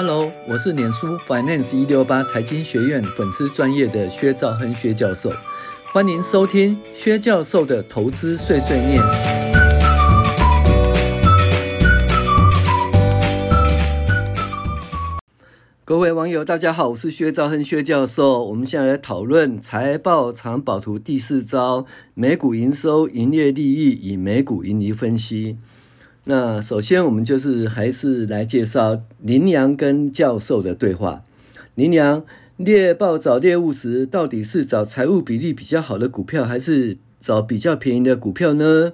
Hello，我是脸书 Finance 一六八财经学院粉丝专业的薛兆亨薛教授，欢迎收听薛教授的投资碎碎念。各位网友，大家好，我是薛兆亨薛教授。我们现在来讨论财报藏宝图第四招：每股营收、营业利益与每股盈余分析。那首先，我们就是还是来介绍林阳跟教授的对话。林阳猎豹找猎物时，到底是找财务比例比较好的股票，还是找比较便宜的股票呢？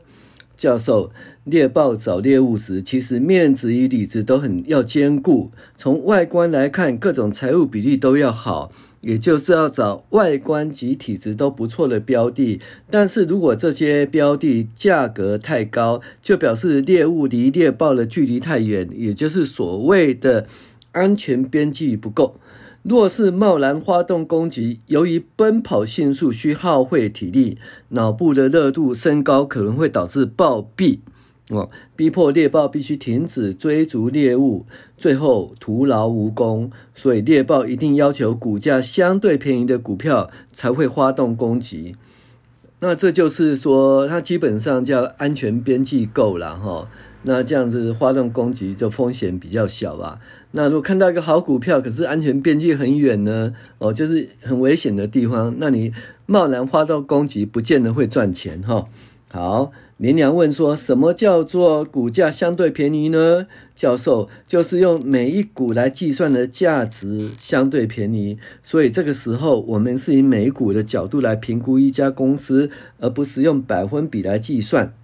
教授猎豹找猎物时，其实面子与里子都很要兼顾。从外观来看，各种财务比例都要好。也就是要找外观及体质都不错的标的，但是如果这些标的价格太高，就表示猎物离猎豹的距离太远，也就是所谓的安全边际不够。若是贸然发动攻击，由于奔跑迅速需耗费体力，脑部的热度升高，可能会导致暴毙。哦，逼迫猎豹必须停止追逐猎物，最后徒劳无功。所以猎豹一定要求股价相对便宜的股票才会发动攻击。那这就是说，它基本上叫安全边际够了哈。那这样子发动攻击就风险比较小吧。那如果看到一个好股票，可是安全边际很远呢？哦，就是很危险的地方，那你贸然发动攻击，不见得会赚钱哈。好。林娘问说：“什么叫做股价相对便宜呢？”教授就是用每一股来计算的价值相对便宜，所以这个时候我们是以每股的角度来评估一家公司，而不是用百分比来计算。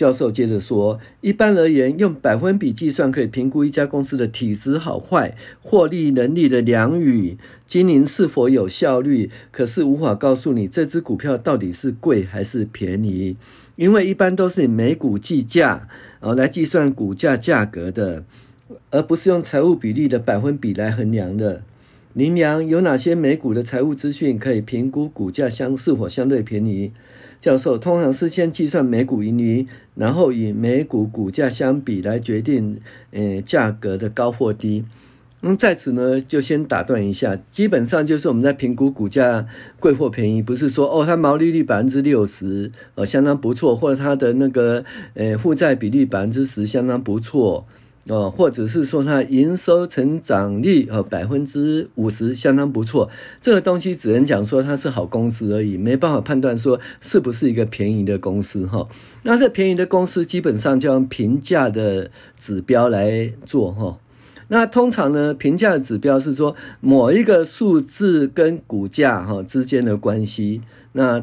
教授接着说：“一般而言，用百分比计算可以评估一家公司的体质好坏、获利能力的良与，经营是否有效率。可是无法告诉你这只股票到底是贵还是便宜，因为一般都是以每股计价，然后来计算股价价格的，而不是用财务比例的百分比来衡量的。林娘有哪些每股的财务资讯可以评估股价相是否相对便宜？”教授通常是先计算每股盈余，然后以每股股价相比来决定，呃，价格的高或低。嗯，在此呢，就先打断一下，基本上就是我们在评估股价贵或便宜，不是说哦，它毛利率百分之六十，呃，相当不错，或者它的那个，呃，负债比例百分之十，相当不错。哦，或者是说它营收成长率哦百分之五十相当不错，这个东西只能讲说它是好公司而已，没办法判断说是不是一个便宜的公司哈。那这便宜的公司基本上就用评价的指标来做哈。那通常呢，评价的指标是说某一个数字跟股价哈之间的关系。那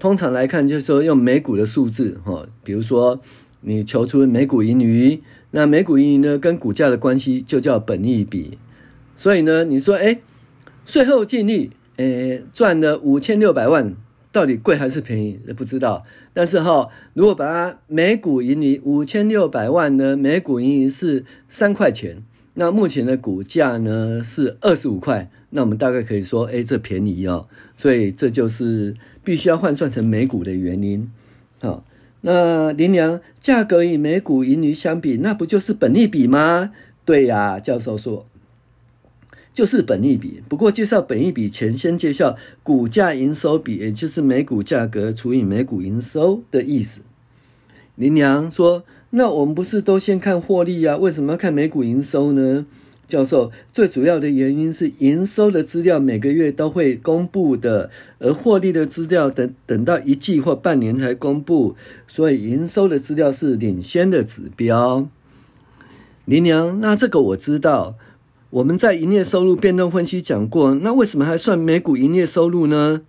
通常来看就是说用每股的数字哈，比如说你求出每股盈余。那每股盈余呢，跟股价的关系就叫本益比。所以呢，你说，哎，税后净利，诶，赚了五千六百万，到底贵还是便宜？不知道。但是哈，如果把它每股盈余五千六百万呢，每股盈余是三块钱，那目前的股价呢是二十五块，那我们大概可以说，哎，这便宜哦。所以这就是必须要换算成每股的原因，好。那林娘价格与每股盈余相比，那不就是本益比吗？对呀，教授说，就是本益比。不过介绍本益比前，先介绍股价营收比，也就是每股价格除以每股营收的意思。林娘说：“那我们不是都先看获利呀？为什么要看每股营收呢？”教授，最主要的原因是营收的资料每个月都会公布的，而获利的资料等等到一季或半年才公布，所以营收的资料是领先的指标。林娘，那这个我知道，我们在营业收入变动分析讲过，那为什么还算每股营业收入呢？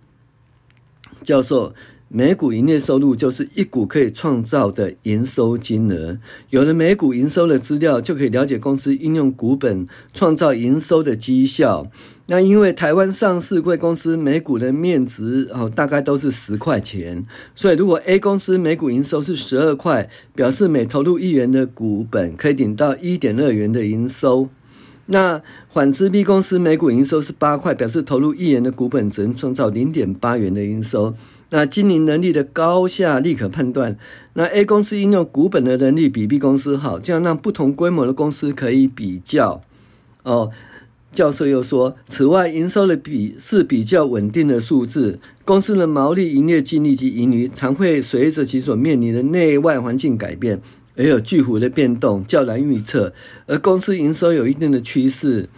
教授。每股营业收入就是一股可以创造的营收金额。有了每股营收的资料，就可以了解公司应用股本创造营收的绩效。那因为台湾上市柜公司每股的面值哦，大概都是十块钱，所以如果 A 公司每股营收是十二块，表示每投入一元的股本可以领到一点二元的营收。那反之，B 公司每股营收是八块，表示投入一元的股本只能创造零点八元的营收。那经营能力的高下立可判断。那 A 公司应用股本的能力比 B 公司好，这样让不同规模的公司可以比较。哦。教授又说，此外，营收的比是比较稳定的数字。公司的毛利、营业净利及盈余常会随着其所面临的内外环境改变而有巨幅的变动，较难预测。而公司营收有一定的趋势，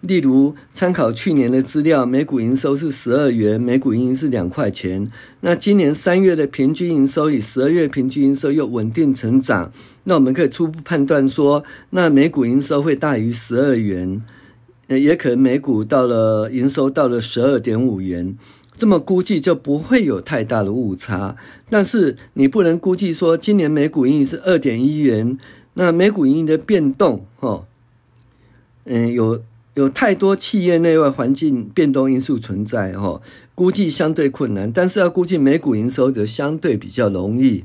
例如参考去年的资料，每股营收是十二元，每股盈余是两块钱。那今年三月的平均营收与十二月平均营收又稳定成长，那我们可以初步判断说，那每股营收会大于十二元。也可能每股到了营收到了十二点五元，这么估计就不会有太大的误差。但是你不能估计说今年每股盈余是二点一元，那每股盈盈的变动，哈，嗯，有有太多企业内外环境变动因素存在，哈，估计相对困难。但是要估计每股营收则相对比较容易。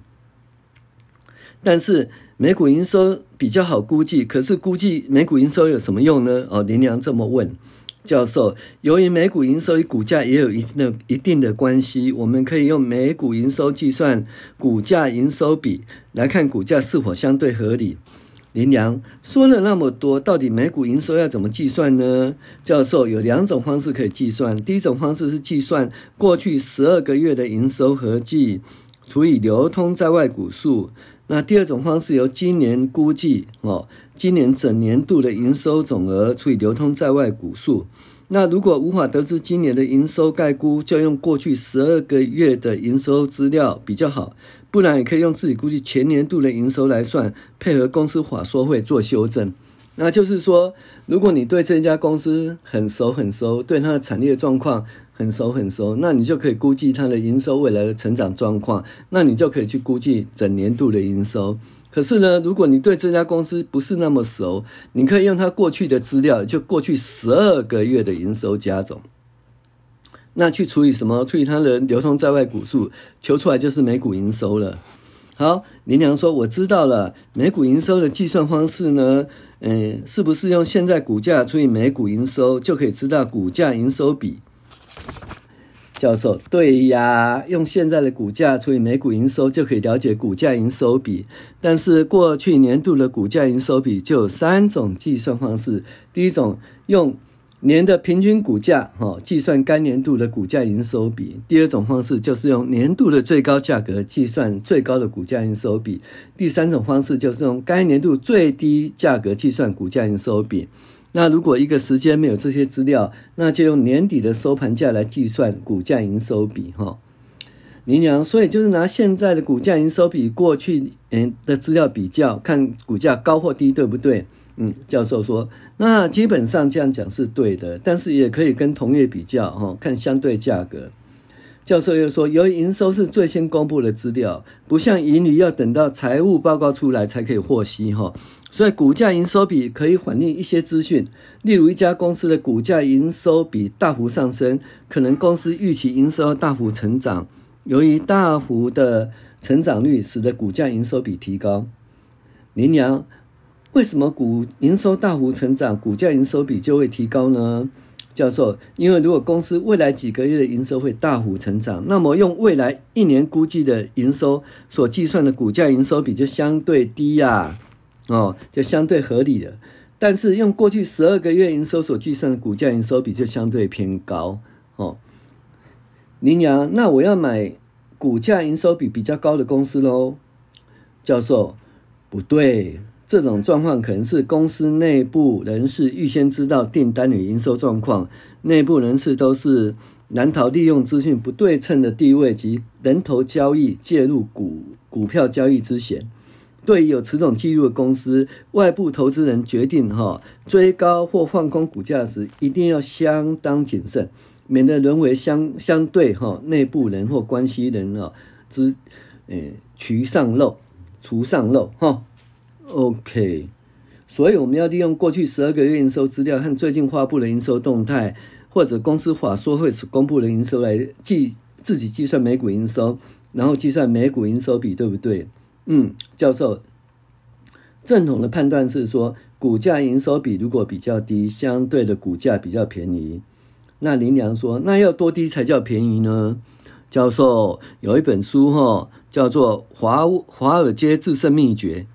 但是每股营收比较好估计，可是估计每股营收有什么用呢？哦，林良这么问教授。由于每股营收与股价也有一定的一定的关系，我们可以用每股营收计算股价营收比，来看股价是否相对合理。林良说了那么多，到底每股营收要怎么计算呢？教授有两种方式可以计算，第一种方式是计算过去十二个月的营收合计除以流通在外股数。那第二种方式由今年估计哦，今年整年度的营收总额除以流通在外股数。那如果无法得知今年的营收概估，就用过去十二个月的营收资料比较好。不然也可以用自己估计全年度的营收来算，配合公司法说会做修正。那就是说，如果你对这家公司很熟很熟，对它的产业状况。很熟很熟，那你就可以估计它的营收未来的成长状况，那你就可以去估计整年度的营收。可是呢，如果你对这家公司不是那么熟，你可以用它过去的资料，就过去十二个月的营收加总，那去除以什么？除以它的流通在外股数，求出来就是每股营收了。好，林娘说我知道了，每股营收的计算方式呢，嗯，是不是用现在股价除以每股营收就可以知道股价营收比？教授，对呀，用现在的股价除以每股营收就可以了解股价营收比。但是过去年度的股价营收比就有三种计算方式。第一种用年的平均股价，哈，计算该年度的股价营收比。第二种方式就是用年度的最高价格计算最高的股价营收比。第三种方式就是用该年度最低价格计算股价营收比。那如果一个时间没有这些资料，那就用年底的收盘价来计算股价营收比哈。林娘，所以就是拿现在的股价营收比过去嗯的资料比较，看股价高或低，对不对？嗯，教授说，那基本上这样讲是对的，但是也可以跟同业比较哈，看相对价格。教授又说，由于营收是最先公布的资料，不像盈余要等到财务报告出来才可以获悉哈。所以股价营收比可以反映一些资讯，例如一家公司的股价营收比大幅上升，可能公司预期营收大幅成长，由于大幅的成长率使得股价营收比提高。林娘，为什么股营收大幅成长，股价营收比就会提高呢？教授，因为如果公司未来几个月的营收会大幅成长，那么用未来一年估计的营收所计算的股价营收比就相对低呀、哦，就相对合理了，但是用过去十二个月营收所计算的股价营收比就相对偏高哦。林阳，那我要买股价营收比比较高的公司喽？教授，不对，这种状况可能是公司内部人士预先知道订单与营收状况，内部人士都是难逃利用资讯不对称的地位及人头交易介入股股票交易之嫌。对于有此种记录的公司，外部投资人决定哈追高或放空股价时，一定要相当谨慎，免得沦为相相对哈内部人或关系人啊之诶渠上漏、厨上漏哈。OK，所以我们要利用过去十二个月营收资料和最近发布的营收动态，或者公司法说会公布的营收来计自己计算每股营收，然后计算每股营收比，对不对？嗯，教授，正统的判断是说，股价营收比如果比较低，相对的股价比较便宜。那林良说，那要多低才叫便宜呢？教授有一本书哈，叫做《华华尔街致胜秘诀》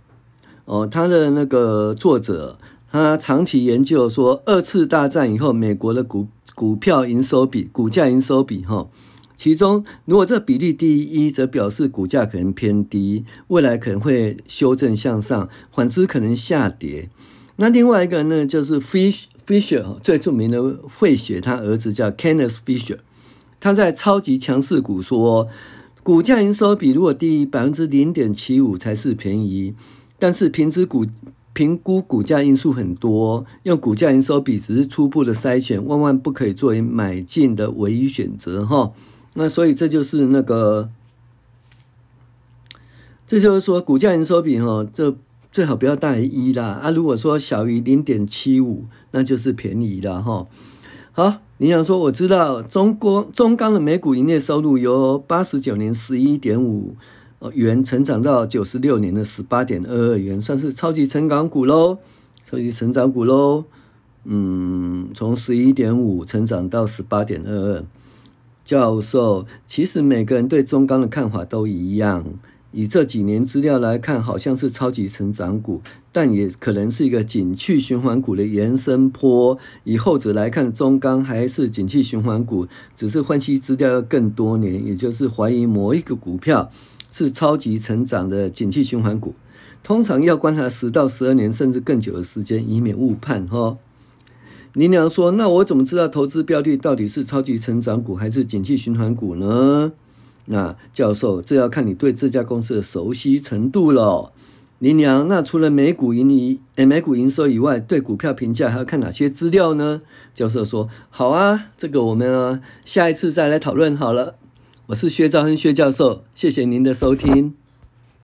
哦，他的那个作者他长期研究说，二次大战以后，美国的股股票营收比、股价营收比，哈，其中如果这比例低一，则表示股价可能偏低，未来可能会修正向上；反之，可能下跌。那另外一个呢，就是 Fish Fisher 最著名的费雪，他儿子叫 Kenneth Fisher，他在超级强势股说，股价营收比如果低于百分之零点七五才是便宜，但是评值股评估股价因素很多，用股价营收比只是初步的筛选，万万不可以作为买进的唯一选择哈。那所以这就是那个，这就是说股价营收比哈，这最好不要大于一啦啊，如果说小于零点七五，那就是便宜了哈。好。你想说，我知道中国中钢的每股营业收入由八十九年十一点五元成长到九十六年的十八点二二元，算是超级成长股喽，超级成长股喽。嗯，从十一点五成长到十八点二二。教授，其实每个人对中钢的看法都一样。以这几年资料来看，好像是超级成长股，但也可能是一个景气循环股的延伸波。以后者来看，中钢还是景气循环股，只是分析资料要更多年，也就是怀疑某一个股票是超级成长的景气循环股。通常要观察十到十二年甚至更久的时间，以免误判。哈，林娘说：“那我怎么知道投资标的到底是超级成长股还是景气循环股呢？”那教授，这要看你对这家公司的熟悉程度了。林娘，那除了每股盈利、诶每股营收以外，对股票评价还要看哪些资料呢？教授说：“好啊，这个我们啊下一次再来讨论好了。”我是薛兆恒薛教授，谢谢您的收听。